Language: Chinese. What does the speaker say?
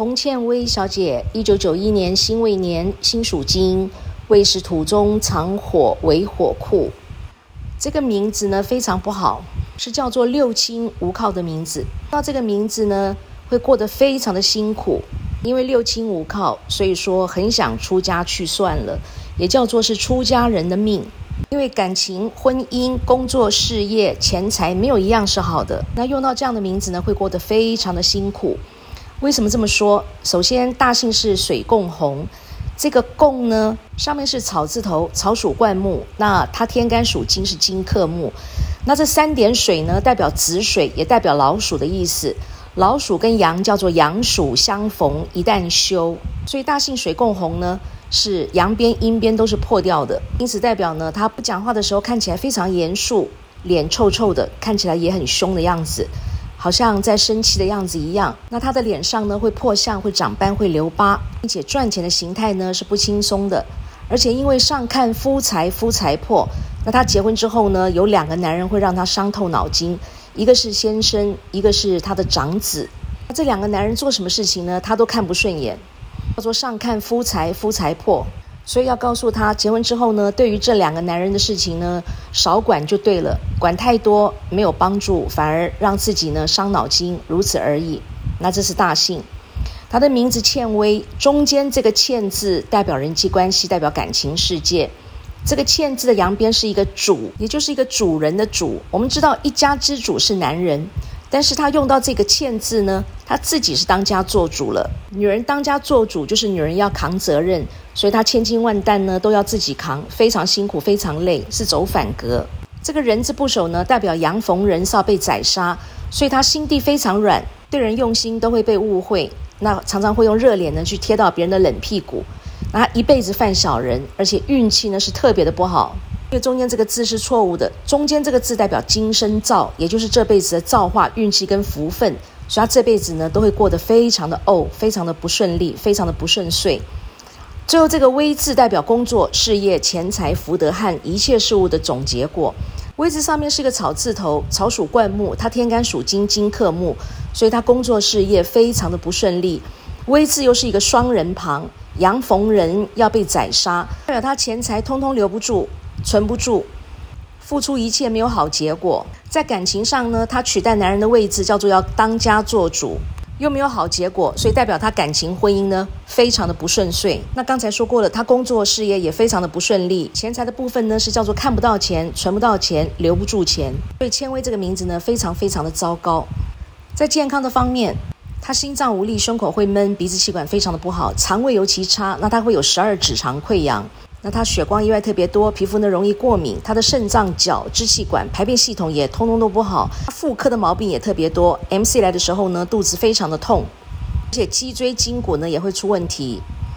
洪倩薇小姐，一九九一年辛未年，辛属金，未是土中藏火为火库。这个名字呢非常不好，是叫做六亲无靠的名字。那这个名字呢，会过得非常的辛苦，因为六亲无靠，所以说很想出家去算了，也叫做是出家人的命。因为感情、婚姻、工作、事业、钱财没有一样是好的，那用到这样的名字呢，会过得非常的辛苦。为什么这么说？首先，大姓是水共红，这个共呢，上面是草字头，草属灌木，那它天干属金，是金克木。那这三点水呢，代表子水，也代表老鼠的意思。老鼠跟羊叫做羊鼠相逢，一旦休，所以大姓水共红呢。是阳边阴边都是破掉的，因此代表呢，他不讲话的时候看起来非常严肃，脸臭臭的，看起来也很凶的样子，好像在生气的样子一样。那他的脸上呢会破相、会长斑、会留疤，并且赚钱的形态呢是不轻松的。而且因为上看夫财，夫财破，那他结婚之后呢，有两个男人会让他伤透脑筋，一个是先生，一个是他的长子。那这两个男人做什么事情呢，他都看不顺眼。叫做上看夫财，夫财破，所以要告诉他，结婚之后呢，对于这两个男人的事情呢，少管就对了，管太多没有帮助，反而让自己呢伤脑筋，如此而已。那这是大姓，他的名字欠薇，中间这个欠字代表人际关系，代表感情世界。这个欠字的阳边是一个主，也就是一个主人的主。我们知道一家之主是男人。但是他用到这个“欠”字呢，他自己是当家做主了。女人当家做主，就是女人要扛责任，所以她千斤万担呢都要自己扛，非常辛苦，非常累，是走反格。这个人字部首呢，代表阳逢人少被宰杀，所以他心地非常软，对人用心都会被误会，那常常会用热脸呢去贴到别人的冷屁股，那他一辈子犯小人，而且运气呢是特别的不好。因为中间这个字是错误的，中间这个字代表今生造，也就是这辈子的造化、运气跟福分，所以他这辈子呢都会过得非常的哦，非常的不顺利，非常的不顺遂。最后这个微字代表工作、事业、钱财、福德和一切事物的总结果。微字上面是一个草字头，草属灌木，它天干属金，金克木，所以他工作事业非常的不顺利。微字又是一个双人旁，阳逢人要被宰杀，代表他钱财通通留不住。存不住，付出一切没有好结果。在感情上呢，他取代男人的位置，叫做要当家做主，又没有好结果，所以代表他感情婚姻呢非常的不顺遂。那刚才说过了，他工作事业也非常的不顺利。钱财的部分呢是叫做看不到钱，存不到钱，留不住钱。所以千威这个名字呢非常非常的糟糕。在健康的方面，他心脏无力，胸口会闷，鼻子气管非常的不好，肠胃尤其差。那他会有十二指肠溃疡。那他血光意外特别多，皮肤呢容易过敏，他的肾脏、脚、支气管、排便系统也通通都不好，妇科的毛病也特别多。MC 来的时候呢，肚子非常的痛，而且脊椎筋骨呢也会出问题。